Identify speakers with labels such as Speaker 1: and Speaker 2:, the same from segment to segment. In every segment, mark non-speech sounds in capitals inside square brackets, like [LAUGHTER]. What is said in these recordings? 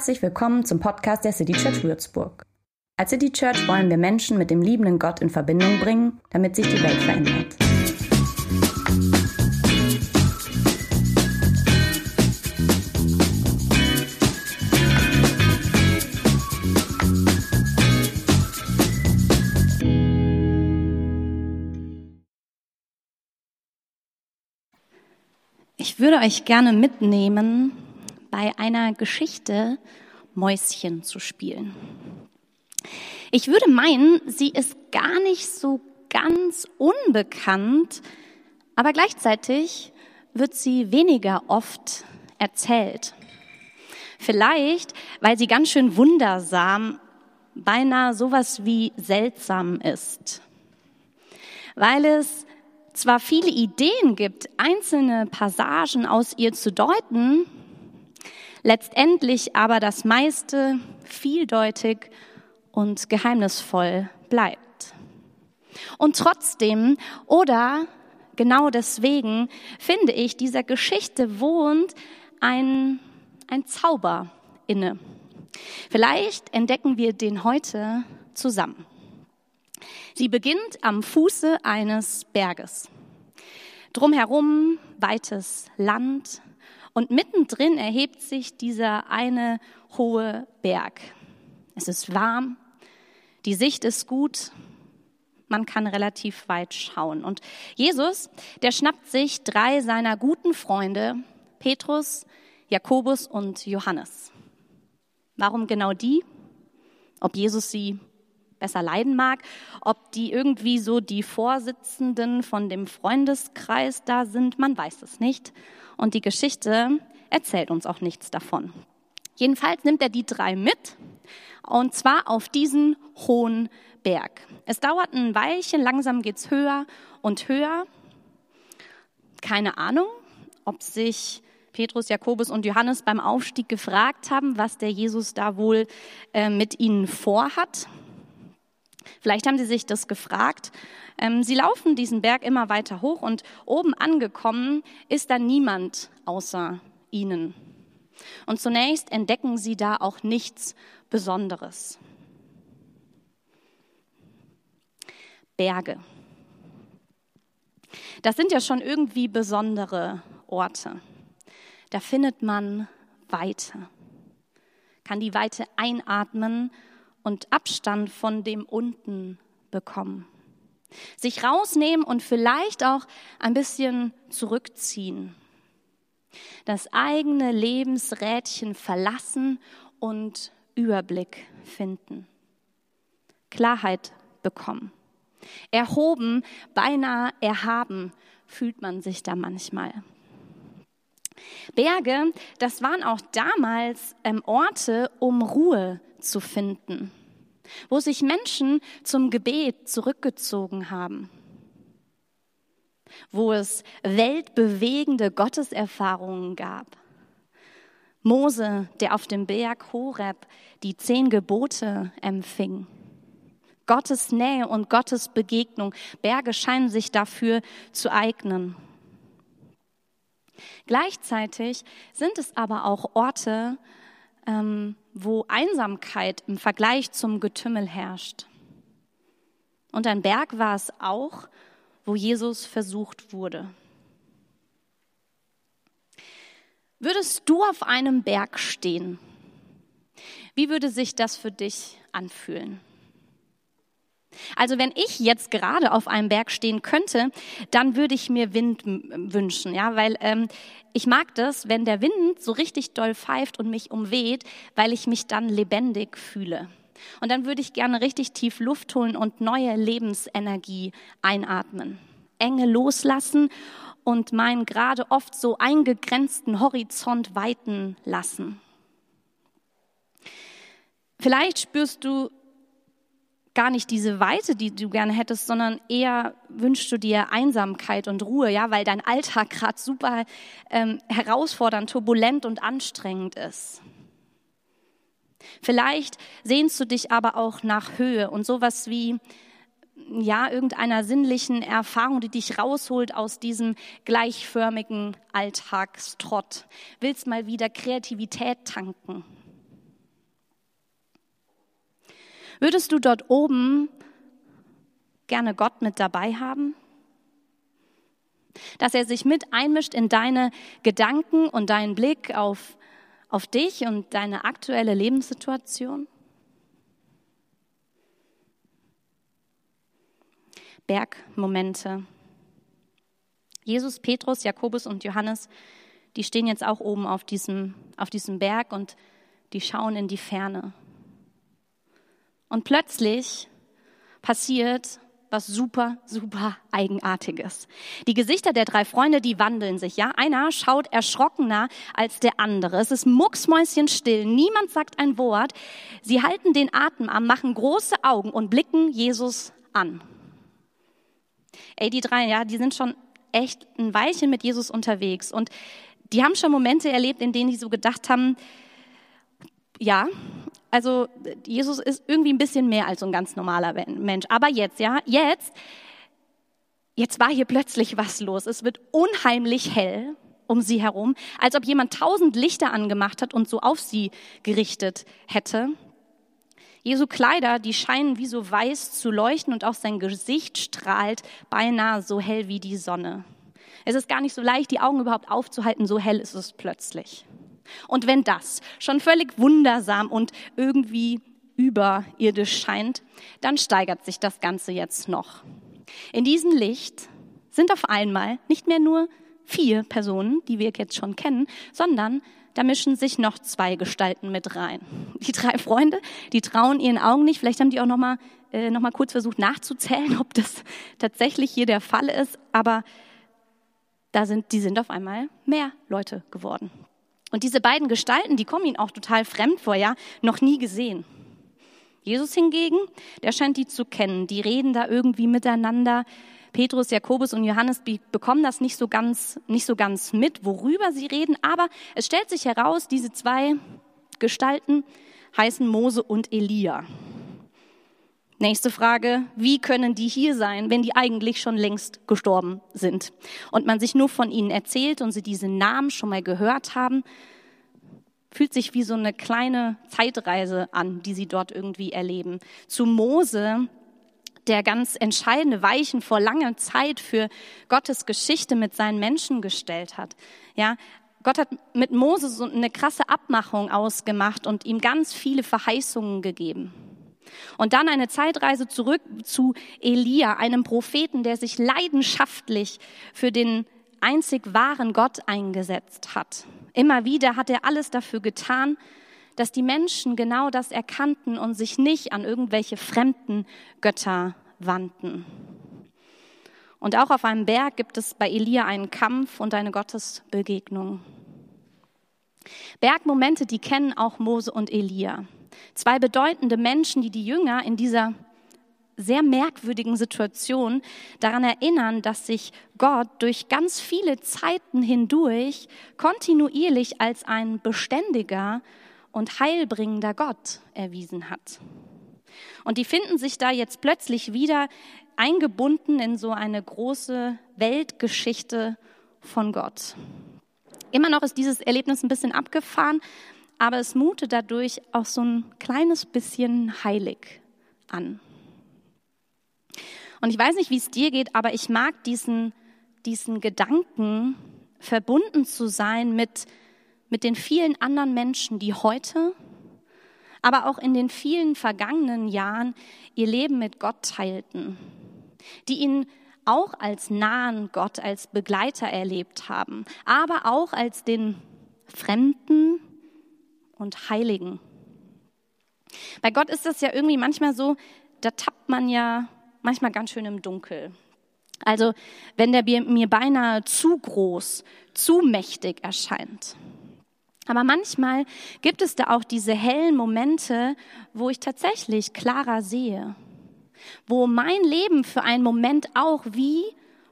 Speaker 1: Herzlich willkommen zum Podcast der City Church Würzburg. Als City Church wollen wir Menschen mit dem liebenden Gott in Verbindung bringen, damit sich die Welt verändert.
Speaker 2: Ich würde euch gerne mitnehmen bei einer Geschichte Mäuschen zu spielen. Ich würde meinen, sie ist gar nicht so ganz unbekannt, aber gleichzeitig wird sie weniger oft erzählt. Vielleicht, weil sie ganz schön wundersam, beinahe sowas wie seltsam ist. Weil es zwar viele Ideen gibt, einzelne Passagen aus ihr zu deuten, letztendlich aber das meiste vieldeutig und geheimnisvoll bleibt. Und trotzdem oder genau deswegen finde ich, dieser Geschichte wohnt ein, ein Zauber inne. Vielleicht entdecken wir den heute zusammen. Sie beginnt am Fuße eines Berges. Drumherum weites Land, und mittendrin erhebt sich dieser eine hohe Berg. Es ist warm, die Sicht ist gut, man kann relativ weit schauen. Und Jesus, der schnappt sich drei seiner guten Freunde, Petrus, Jakobus und Johannes. Warum genau die? Ob Jesus sie besser leiden mag, ob die irgendwie so die Vorsitzenden von dem Freundeskreis da sind, man weiß es nicht. Und die Geschichte erzählt uns auch nichts davon. Jedenfalls nimmt er die drei mit, und zwar auf diesen hohen Berg. Es dauert ein Weilchen, langsam geht's höher und höher. Keine Ahnung, ob sich Petrus, Jakobus und Johannes beim Aufstieg gefragt haben, was der Jesus da wohl äh, mit ihnen vorhat. Vielleicht haben sie sich das gefragt. Ähm, sie laufen diesen Berg immer weiter hoch und oben angekommen ist da niemand außer ihnen. Und zunächst entdecken sie da auch nichts Besonderes. Berge. Das sind ja schon irgendwie besondere Orte. Da findet man Weite, kann die Weite einatmen und Abstand von dem unten bekommen. Sich rausnehmen und vielleicht auch ein bisschen zurückziehen. Das eigene Lebensrädchen verlassen und Überblick finden. Klarheit bekommen. Erhoben, beinahe erhaben fühlt man sich da manchmal. Berge, das waren auch damals ähm, Orte, um Ruhe zu finden, wo sich Menschen zum Gebet zurückgezogen haben, wo es weltbewegende Gotteserfahrungen gab. Mose, der auf dem Berg Horeb die zehn Gebote empfing. Gottes Nähe und Gottes Begegnung. Berge scheinen sich dafür zu eignen. Gleichzeitig sind es aber auch Orte, ähm, wo Einsamkeit im Vergleich zum Getümmel herrscht. Und ein Berg war es auch, wo Jesus versucht wurde. Würdest du auf einem Berg stehen? Wie würde sich das für dich anfühlen? Also wenn ich jetzt gerade auf einem Berg stehen könnte, dann würde ich mir Wind wünschen, ja, weil ähm, ich mag das, wenn der Wind so richtig doll pfeift und mich umweht, weil ich mich dann lebendig fühle. Und dann würde ich gerne richtig tief Luft holen und neue Lebensenergie einatmen, Enge loslassen und meinen gerade oft so eingegrenzten Horizont weiten lassen. Vielleicht spürst du gar nicht diese Weite, die du gerne hättest, sondern eher wünschst du dir Einsamkeit und Ruhe, ja, weil dein Alltag gerade super ähm, herausfordernd, turbulent und anstrengend ist. Vielleicht sehnst du dich aber auch nach Höhe und sowas wie ja, irgendeiner sinnlichen Erfahrung, die dich rausholt aus diesem gleichförmigen Alltagstrott. Willst mal wieder Kreativität tanken. Würdest du dort oben gerne Gott mit dabei haben? Dass er sich mit einmischt in deine Gedanken und deinen Blick auf, auf dich und deine aktuelle Lebenssituation? Bergmomente. Jesus, Petrus, Jakobus und Johannes, die stehen jetzt auch oben auf diesem, auf diesem Berg und die schauen in die Ferne. Und plötzlich passiert was super, super Eigenartiges. Die Gesichter der drei Freunde, die wandeln sich, ja. Einer schaut erschrockener als der andere. Es ist mucksmäuschenstill. Niemand sagt ein Wort. Sie halten den Atem an, machen große Augen und blicken Jesus an. Ey, die drei, ja, die sind schon echt ein Weilchen mit Jesus unterwegs und die haben schon Momente erlebt, in denen die so gedacht haben, ja, also Jesus ist irgendwie ein bisschen mehr als so ein ganz normaler Mensch. Aber jetzt, ja, jetzt, jetzt war hier plötzlich was los. Es wird unheimlich hell um sie herum, als ob jemand tausend Lichter angemacht hat und so auf sie gerichtet hätte. Jesu Kleider, die scheinen wie so weiß zu leuchten und auch sein Gesicht strahlt beinahe so hell wie die Sonne. Es ist gar nicht so leicht, die Augen überhaupt aufzuhalten, so hell ist es plötzlich. Und wenn das schon völlig wundersam und irgendwie überirdisch scheint, dann steigert sich das Ganze jetzt noch. In diesem Licht sind auf einmal nicht mehr nur vier Personen, die wir jetzt schon kennen, sondern da mischen sich noch zwei Gestalten mit rein. Die drei Freunde, die trauen ihren Augen nicht. Vielleicht haben die auch noch mal, äh, noch mal kurz versucht nachzuzählen, [LAUGHS] ob das tatsächlich hier der Fall ist. Aber da sind, die sind auf einmal mehr Leute geworden. Und diese beiden Gestalten, die kommen ihnen auch total fremd vor, ja, noch nie gesehen. Jesus hingegen, der scheint die zu kennen. Die reden da irgendwie miteinander. Petrus, Jakobus und Johannes bekommen das nicht so ganz, nicht so ganz mit, worüber sie reden. Aber es stellt sich heraus, diese zwei Gestalten heißen Mose und Elia. Nächste Frage, wie können die hier sein, wenn die eigentlich schon längst gestorben sind und man sich nur von ihnen erzählt und sie diese Namen schon mal gehört haben? Fühlt sich wie so eine kleine Zeitreise an, die sie dort irgendwie erleben. Zu Mose, der ganz entscheidende Weichen vor langer Zeit für Gottes Geschichte mit seinen Menschen gestellt hat. Ja, Gott hat mit Mose so eine krasse Abmachung ausgemacht und ihm ganz viele Verheißungen gegeben. Und dann eine Zeitreise zurück zu Elia, einem Propheten, der sich leidenschaftlich für den einzig wahren Gott eingesetzt hat. Immer wieder hat er alles dafür getan, dass die Menschen genau das erkannten und sich nicht an irgendwelche fremden Götter wandten. Und auch auf einem Berg gibt es bei Elia einen Kampf und eine Gottesbegegnung. Bergmomente, die kennen auch Mose und Elia. Zwei bedeutende Menschen, die die Jünger in dieser sehr merkwürdigen Situation daran erinnern, dass sich Gott durch ganz viele Zeiten hindurch kontinuierlich als ein beständiger und heilbringender Gott erwiesen hat. Und die finden sich da jetzt plötzlich wieder eingebunden in so eine große Weltgeschichte von Gott. Immer noch ist dieses Erlebnis ein bisschen abgefahren, aber es mutet dadurch auch so ein kleines bisschen heilig an. Und ich weiß nicht, wie es dir geht, aber ich mag diesen, diesen Gedanken, verbunden zu sein mit, mit den vielen anderen Menschen, die heute, aber auch in den vielen vergangenen Jahren ihr Leben mit Gott teilten, die ihn auch als nahen Gott, als Begleiter erlebt haben, aber auch als den Fremden, und Heiligen. Bei Gott ist das ja irgendwie manchmal so, da tappt man ja manchmal ganz schön im Dunkel. Also wenn der mir beinahe zu groß, zu mächtig erscheint. Aber manchmal gibt es da auch diese hellen Momente, wo ich tatsächlich klarer sehe, wo mein Leben für einen Moment auch wie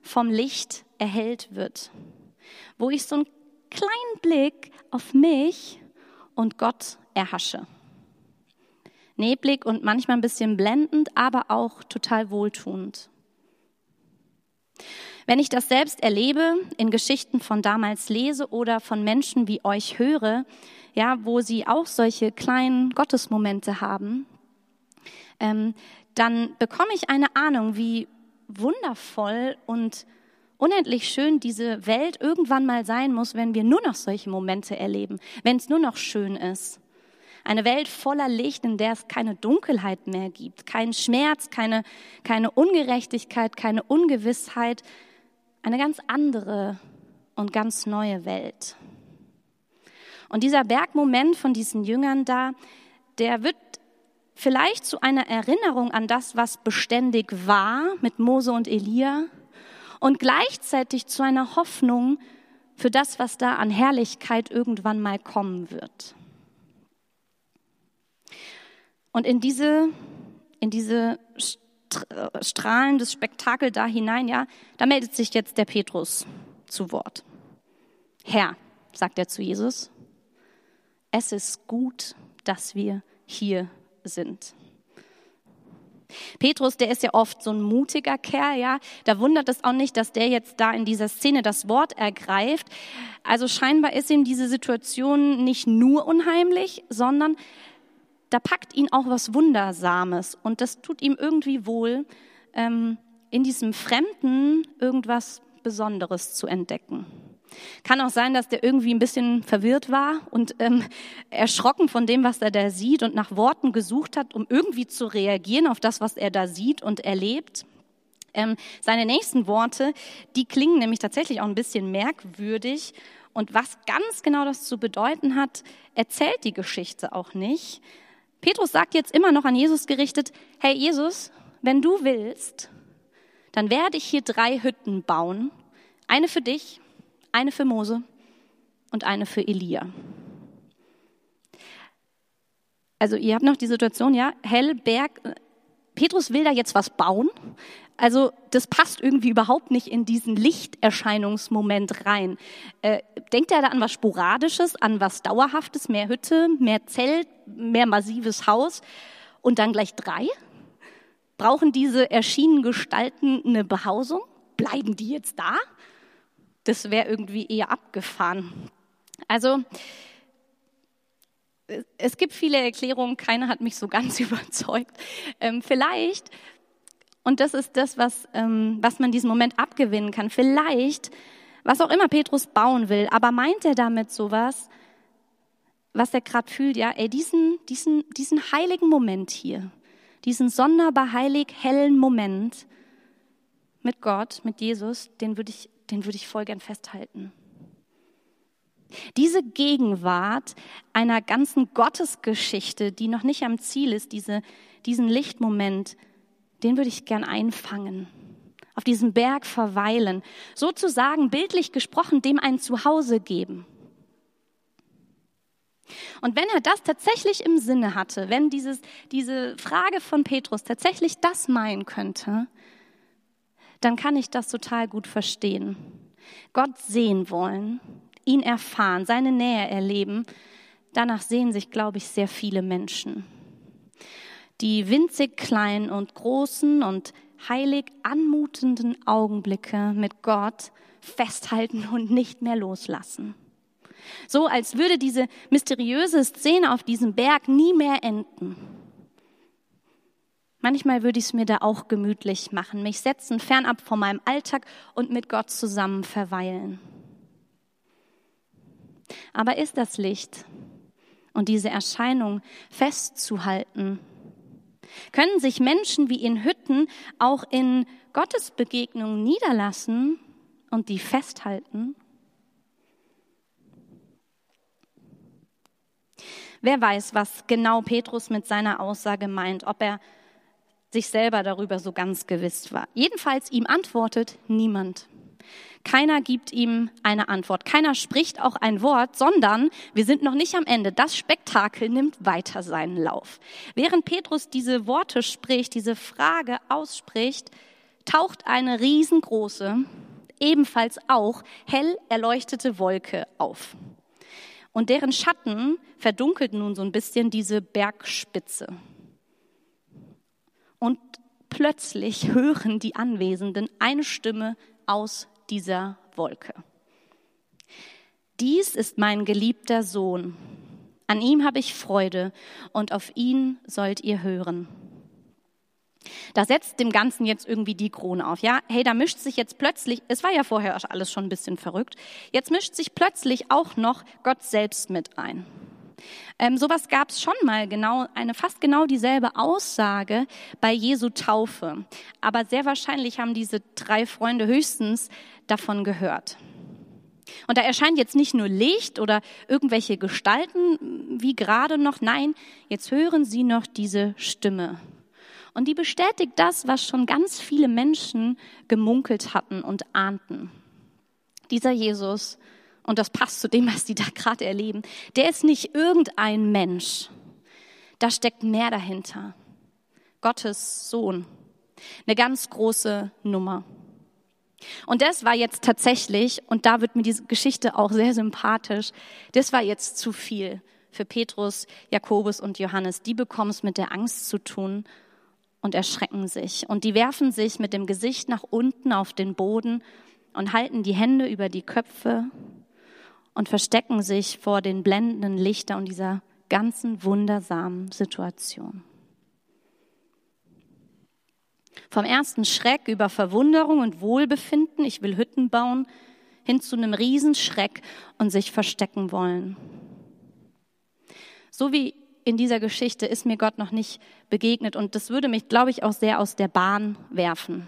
Speaker 2: vom Licht erhellt wird, wo ich so einen kleinen Blick auf mich und Gott erhasche. Neblig und manchmal ein bisschen blendend, aber auch total wohltuend. Wenn ich das selbst erlebe, in Geschichten von damals lese oder von Menschen wie euch höre, ja, wo sie auch solche kleinen Gottesmomente haben, ähm, dann bekomme ich eine Ahnung, wie wundervoll und unendlich schön diese Welt irgendwann mal sein muss, wenn wir nur noch solche Momente erleben, wenn es nur noch schön ist. Eine Welt voller Licht, in der es keine Dunkelheit mehr gibt, keinen Schmerz, keine, keine Ungerechtigkeit, keine Ungewissheit. Eine ganz andere und ganz neue Welt. Und dieser Bergmoment von diesen Jüngern da, der wird vielleicht zu einer Erinnerung an das, was beständig war mit Mose und Elia und gleichzeitig zu einer Hoffnung für das, was da an Herrlichkeit irgendwann mal kommen wird. Und in diese, in diese strahlendes Spektakel da hinein, ja, da meldet sich jetzt der Petrus zu Wort. Herr, sagt er zu Jesus, es ist gut, dass wir hier sind. Petrus, der ist ja oft so ein mutiger Kerl, ja. Da wundert es auch nicht, dass der jetzt da in dieser Szene das Wort ergreift. Also scheinbar ist ihm diese Situation nicht nur unheimlich, sondern da packt ihn auch was Wundersames und das tut ihm irgendwie wohl, ähm, in diesem Fremden irgendwas Besonderes zu entdecken. Kann auch sein, dass der irgendwie ein bisschen verwirrt war und ähm, erschrocken von dem, was er da sieht und nach Worten gesucht hat, um irgendwie zu reagieren auf das, was er da sieht und erlebt. Ähm, seine nächsten Worte, die klingen nämlich tatsächlich auch ein bisschen merkwürdig. Und was ganz genau das zu bedeuten hat, erzählt die Geschichte auch nicht. Petrus sagt jetzt immer noch an Jesus gerichtet, hey Jesus, wenn du willst, dann werde ich hier drei Hütten bauen. Eine für dich, eine für Mose und eine für Elia. Also ihr habt noch die Situation, ja, Hellberg, Petrus will da jetzt was bauen. Also das passt irgendwie überhaupt nicht in diesen Lichterscheinungsmoment rein. Äh, denkt er da an was Sporadisches, an was Dauerhaftes, mehr Hütte, mehr Zelt, mehr massives Haus und dann gleich drei? Brauchen diese erschienenen Gestalten eine Behausung? Bleiben die jetzt da? Das wäre irgendwie eher abgefahren. Also es gibt viele Erklärungen, keine hat mich so ganz [LAUGHS] überzeugt. Ähm, vielleicht, und das ist das, was, ähm, was man diesen Moment abgewinnen kann, vielleicht, was auch immer Petrus bauen will, aber meint er damit sowas, was er gerade fühlt, ja, ey, diesen, diesen, diesen heiligen Moment hier, diesen sonderbar heilig hellen Moment mit Gott, mit Jesus, den würde ich den würde ich voll gern festhalten. Diese Gegenwart einer ganzen Gottesgeschichte, die noch nicht am Ziel ist, diese, diesen Lichtmoment, den würde ich gern einfangen, auf diesem Berg verweilen, sozusagen bildlich gesprochen dem ein Zuhause geben. Und wenn er das tatsächlich im Sinne hatte, wenn dieses, diese Frage von Petrus tatsächlich das meinen könnte, dann kann ich das total gut verstehen. Gott sehen wollen, ihn erfahren, seine Nähe erleben, danach sehen sich, glaube ich, sehr viele Menschen. Die winzig kleinen und großen und heilig anmutenden Augenblicke mit Gott festhalten und nicht mehr loslassen. So als würde diese mysteriöse Szene auf diesem Berg nie mehr enden. Manchmal würde ich es mir da auch gemütlich machen, mich setzen, fernab von meinem Alltag und mit Gott zusammen verweilen. Aber ist das Licht und diese Erscheinung festzuhalten? Können sich Menschen wie in Hütten auch in Gottesbegegnungen niederlassen und die festhalten? Wer weiß, was genau Petrus mit seiner Aussage meint, ob er sich selber darüber so ganz gewiss war. Jedenfalls ihm antwortet niemand. Keiner gibt ihm eine Antwort. Keiner spricht auch ein Wort, sondern wir sind noch nicht am Ende. Das Spektakel nimmt weiter seinen Lauf. Während Petrus diese Worte spricht, diese Frage ausspricht, taucht eine riesengroße, ebenfalls auch hell erleuchtete Wolke auf. Und deren Schatten verdunkelt nun so ein bisschen diese Bergspitze. Und plötzlich hören die Anwesenden eine Stimme aus dieser Wolke. Dies ist mein geliebter Sohn. An ihm habe ich Freude und auf ihn sollt ihr hören. Da setzt dem Ganzen jetzt irgendwie die Krone auf. Ja, hey, da mischt sich jetzt plötzlich, es war ja vorher alles schon ein bisschen verrückt, jetzt mischt sich plötzlich auch noch Gott selbst mit ein. Ähm, sowas gab es schon mal genau, eine fast genau dieselbe Aussage bei Jesu Taufe. Aber sehr wahrscheinlich haben diese drei Freunde höchstens davon gehört. Und da erscheint jetzt nicht nur Licht oder irgendwelche Gestalten wie gerade noch, nein, jetzt hören sie noch diese Stimme. Und die bestätigt das, was schon ganz viele Menschen gemunkelt hatten und ahnten. Dieser Jesus, und das passt zu dem, was die da gerade erleben, der ist nicht irgendein Mensch. Da steckt mehr dahinter. Gottes Sohn. Eine ganz große Nummer. Und das war jetzt tatsächlich, und da wird mir diese Geschichte auch sehr sympathisch, das war jetzt zu viel für Petrus, Jakobus und Johannes. Die bekommen es mit der Angst zu tun und erschrecken sich. Und die werfen sich mit dem Gesicht nach unten auf den Boden und halten die Hände über die Köpfe und verstecken sich vor den blendenden Lichtern und dieser ganzen wundersamen Situation. Vom ersten Schreck über Verwunderung und Wohlbefinden, ich will Hütten bauen, hin zu einem Riesenschreck und sich verstecken wollen. So wie in dieser Geschichte ist mir Gott noch nicht begegnet und das würde mich, glaube ich, auch sehr aus der Bahn werfen.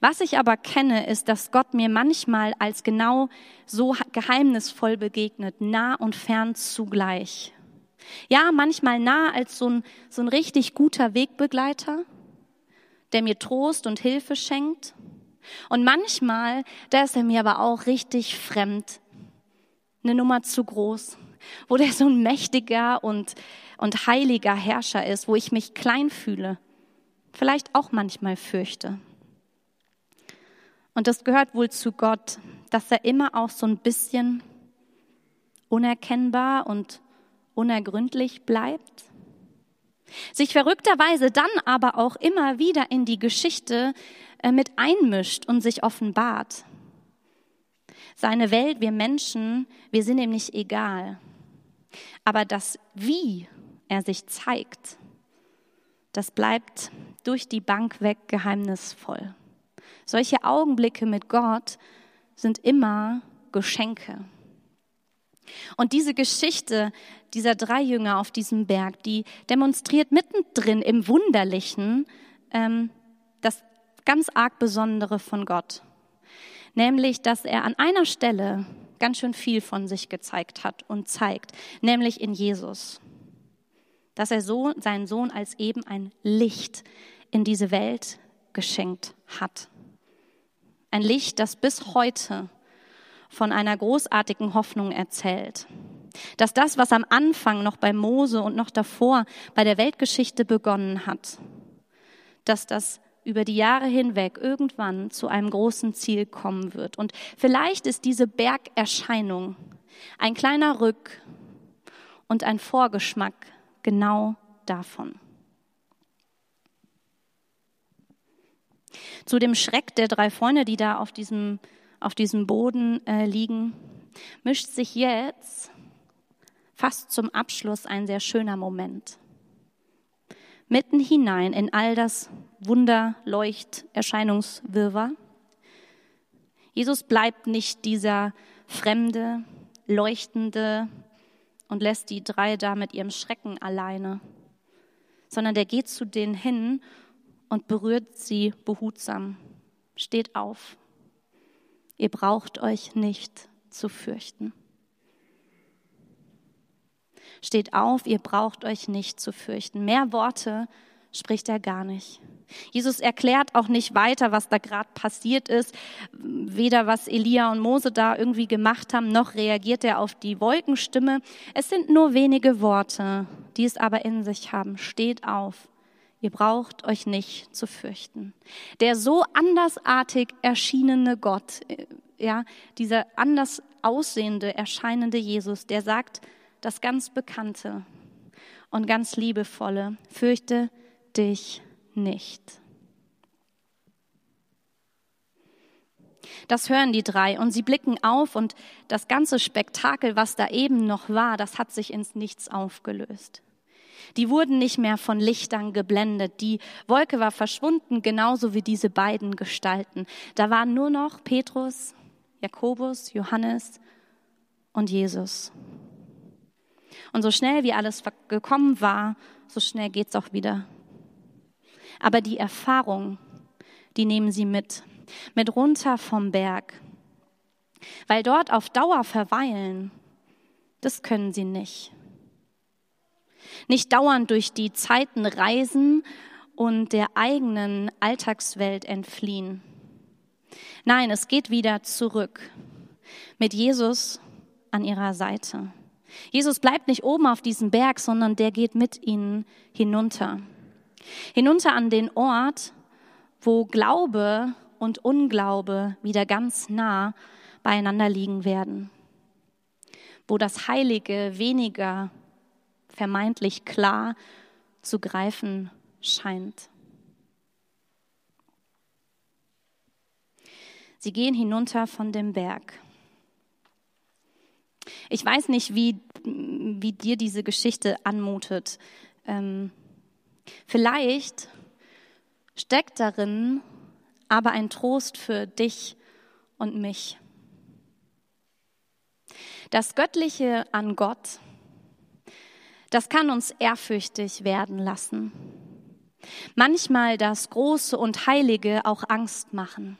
Speaker 2: Was ich aber kenne, ist, dass Gott mir manchmal als genau so geheimnisvoll begegnet, nah und fern zugleich. Ja, manchmal nah als so ein, so ein richtig guter Wegbegleiter, der mir Trost und Hilfe schenkt. Und manchmal, da ist er mir aber auch richtig fremd, eine Nummer zu groß, wo der so ein mächtiger und, und heiliger Herrscher ist, wo ich mich klein fühle, vielleicht auch manchmal fürchte. Und das gehört wohl zu Gott, dass er immer auch so ein bisschen unerkennbar und unergründlich bleibt sich verrückterweise dann aber auch immer wieder in die Geschichte äh, mit einmischt und sich offenbart. Seine Welt, wir Menschen, wir sind ihm nicht egal. Aber das Wie er sich zeigt, das bleibt durch die Bank weg geheimnisvoll. Solche Augenblicke mit Gott sind immer Geschenke. Und diese Geschichte dieser drei Jünger auf diesem Berg, die demonstriert mittendrin im Wunderlichen ähm, das ganz arg Besondere von Gott. Nämlich, dass er an einer Stelle ganz schön viel von sich gezeigt hat und zeigt, nämlich in Jesus. Dass er so, seinen Sohn als eben ein Licht in diese Welt geschenkt hat. Ein Licht, das bis heute von einer großartigen Hoffnung erzählt. Dass das, was am Anfang noch bei Mose und noch davor bei der Weltgeschichte begonnen hat, dass das über die Jahre hinweg irgendwann zu einem großen Ziel kommen wird. Und vielleicht ist diese Bergerscheinung ein kleiner Rück und ein Vorgeschmack genau davon. Zu dem Schreck der drei Freunde, die da auf diesem auf diesem Boden äh, liegen, mischt sich jetzt fast zum Abschluss ein sehr schöner Moment. Mitten hinein in all das Wunderleuchterscheinungswirrwarr. Jesus bleibt nicht dieser fremde, leuchtende und lässt die drei da mit ihrem Schrecken alleine, sondern der geht zu denen hin und berührt sie behutsam, steht auf Ihr braucht euch nicht zu fürchten. Steht auf, ihr braucht euch nicht zu fürchten. Mehr Worte spricht er gar nicht. Jesus erklärt auch nicht weiter, was da gerade passiert ist, weder was Elia und Mose da irgendwie gemacht haben, noch reagiert er auf die Wolkenstimme. Es sind nur wenige Worte, die es aber in sich haben. Steht auf, Ihr braucht euch nicht zu fürchten. Der so andersartig erschienene Gott, äh, ja, dieser anders aussehende, erscheinende Jesus, der sagt das ganz Bekannte und ganz Liebevolle, fürchte dich nicht. Das hören die drei und sie blicken auf und das ganze Spektakel, was da eben noch war, das hat sich ins Nichts aufgelöst. Die wurden nicht mehr von Lichtern geblendet. Die Wolke war verschwunden, genauso wie diese beiden Gestalten. Da waren nur noch Petrus, Jakobus, Johannes und Jesus. Und so schnell wie alles gekommen war, so schnell geht's auch wieder. Aber die Erfahrung, die nehmen sie mit, mit runter vom Berg. Weil dort auf Dauer verweilen, das können sie nicht. Nicht dauernd durch die Zeiten reisen und der eigenen Alltagswelt entfliehen. Nein, es geht wieder zurück mit Jesus an ihrer Seite. Jesus bleibt nicht oben auf diesem Berg, sondern der geht mit ihnen hinunter. Hinunter an den Ort, wo Glaube und Unglaube wieder ganz nah beieinander liegen werden. Wo das Heilige weniger vermeintlich klar zu greifen scheint. Sie gehen hinunter von dem Berg. Ich weiß nicht, wie, wie dir diese Geschichte anmutet. Ähm, vielleicht steckt darin aber ein Trost für dich und mich. Das Göttliche an Gott, das kann uns ehrfürchtig werden lassen. Manchmal das Große und Heilige auch Angst machen.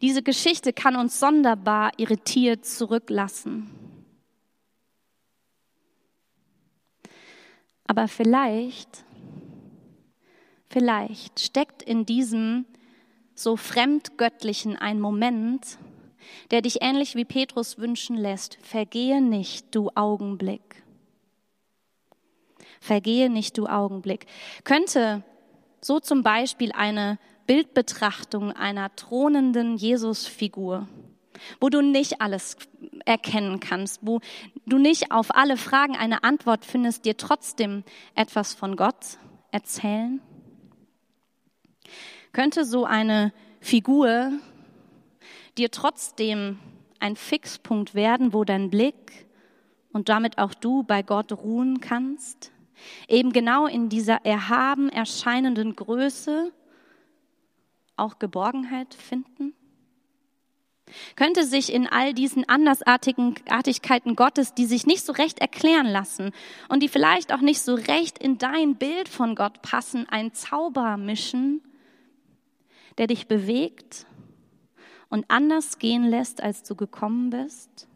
Speaker 2: Diese Geschichte kann uns sonderbar irritiert zurücklassen. Aber vielleicht, vielleicht steckt in diesem so fremdgöttlichen ein Moment, der dich ähnlich wie Petrus wünschen lässt, vergehe nicht, du Augenblick. Vergehe nicht, du Augenblick. Könnte so zum Beispiel eine Bildbetrachtung einer thronenden Jesusfigur, wo du nicht alles erkennen kannst, wo du nicht auf alle Fragen eine Antwort findest, dir trotzdem etwas von Gott erzählen? Könnte so eine Figur dir trotzdem ein Fixpunkt werden, wo dein Blick und damit auch du bei Gott ruhen kannst? Eben genau in dieser erhaben erscheinenden Größe auch Geborgenheit finden? Könnte sich in all diesen Andersartigkeiten Gottes, die sich nicht so recht erklären lassen und die vielleicht auch nicht so recht in dein Bild von Gott passen, ein Zauber mischen, der dich bewegt und anders gehen lässt, als du gekommen bist?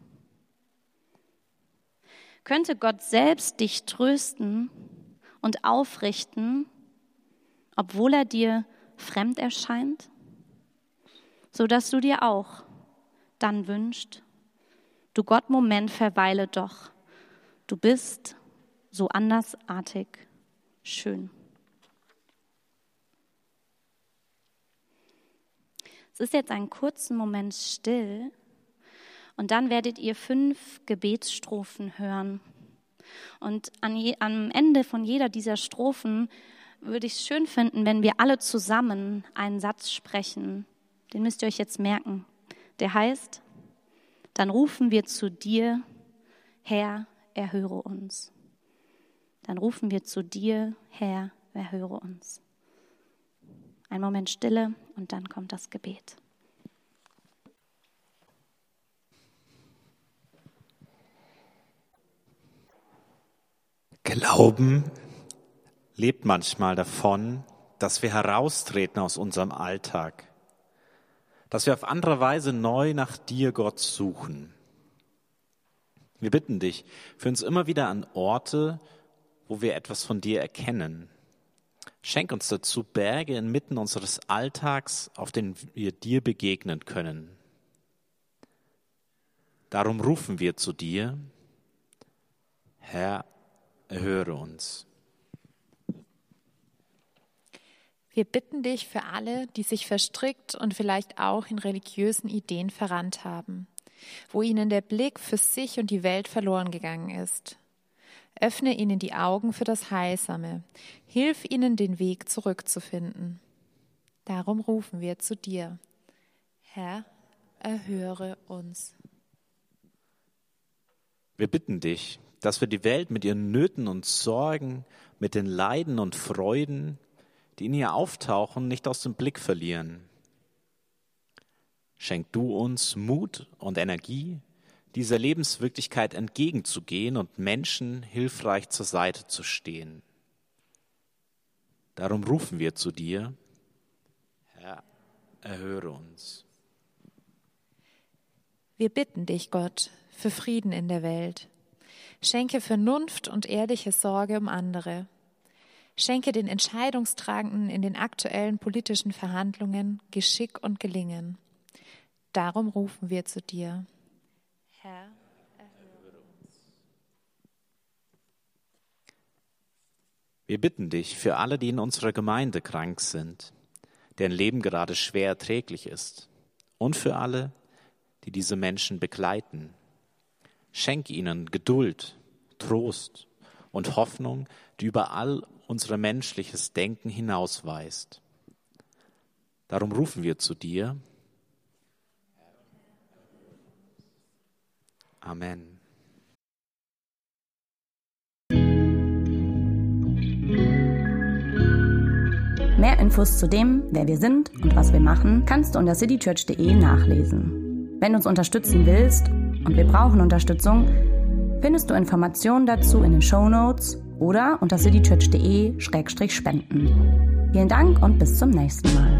Speaker 2: Könnte Gott selbst dich trösten und aufrichten, obwohl er dir fremd erscheint, so dass du dir auch dann wünscht, du Gott Moment verweile doch, du bist so andersartig schön. Es ist jetzt einen kurzen Moment still und dann werdet ihr fünf Gebetsstrophen hören. Und je, am Ende von jeder dieser Strophen würde ich es schön finden, wenn wir alle zusammen einen Satz sprechen. Den müsst ihr euch jetzt merken. Der heißt, dann rufen wir zu dir, Herr, erhöre uns. Dann rufen wir zu dir, Herr, erhöre uns. Ein Moment Stille und dann kommt das Gebet.
Speaker 3: Glauben lebt manchmal davon, dass wir heraustreten aus unserem Alltag, dass wir auf andere Weise neu nach dir, Gott, suchen. Wir bitten dich, für uns immer wieder an Orte, wo wir etwas von dir erkennen. Schenk uns dazu Berge inmitten unseres Alltags, auf denen wir dir begegnen können. Darum rufen wir zu dir, Herr, erhöre uns.
Speaker 4: Wir bitten dich für alle, die sich verstrickt und vielleicht auch in religiösen Ideen verrannt haben, wo ihnen der Blick für sich und die Welt verloren gegangen ist. Öffne ihnen die Augen für das Heilsame, hilf ihnen den Weg zurückzufinden. Darum rufen wir zu dir. Herr, erhöre uns.
Speaker 3: Wir bitten dich, dass wir die Welt mit ihren Nöten und Sorgen, mit den Leiden und Freuden, die in ihr auftauchen, nicht aus dem Blick verlieren. Schenk du uns Mut und Energie, dieser Lebenswirklichkeit entgegenzugehen und Menschen hilfreich zur Seite zu stehen. Darum rufen wir zu dir, Herr, erhöre uns.
Speaker 4: Wir bitten dich, Gott, für Frieden in der Welt. Schenke Vernunft und ehrliche Sorge um andere. Schenke den Entscheidungstragenden in den aktuellen politischen Verhandlungen Geschick und Gelingen. Darum rufen wir zu dir. Herr, erhöre uns.
Speaker 3: Wir bitten dich für alle, die in unserer Gemeinde krank sind, deren Leben gerade schwer erträglich ist, und für alle, die diese Menschen begleiten. Schenk ihnen Geduld, Trost und Hoffnung, die über all unser menschliches Denken hinausweist. Darum rufen wir zu dir. Amen.
Speaker 2: Mehr Infos zu dem, wer wir sind und was wir machen, kannst du unter citychurch.de nachlesen. Wenn du uns unterstützen willst, und wir brauchen Unterstützung, findest du Informationen dazu in den Show Notes oder unter citychurch.de-spenden. Vielen Dank und bis zum nächsten Mal.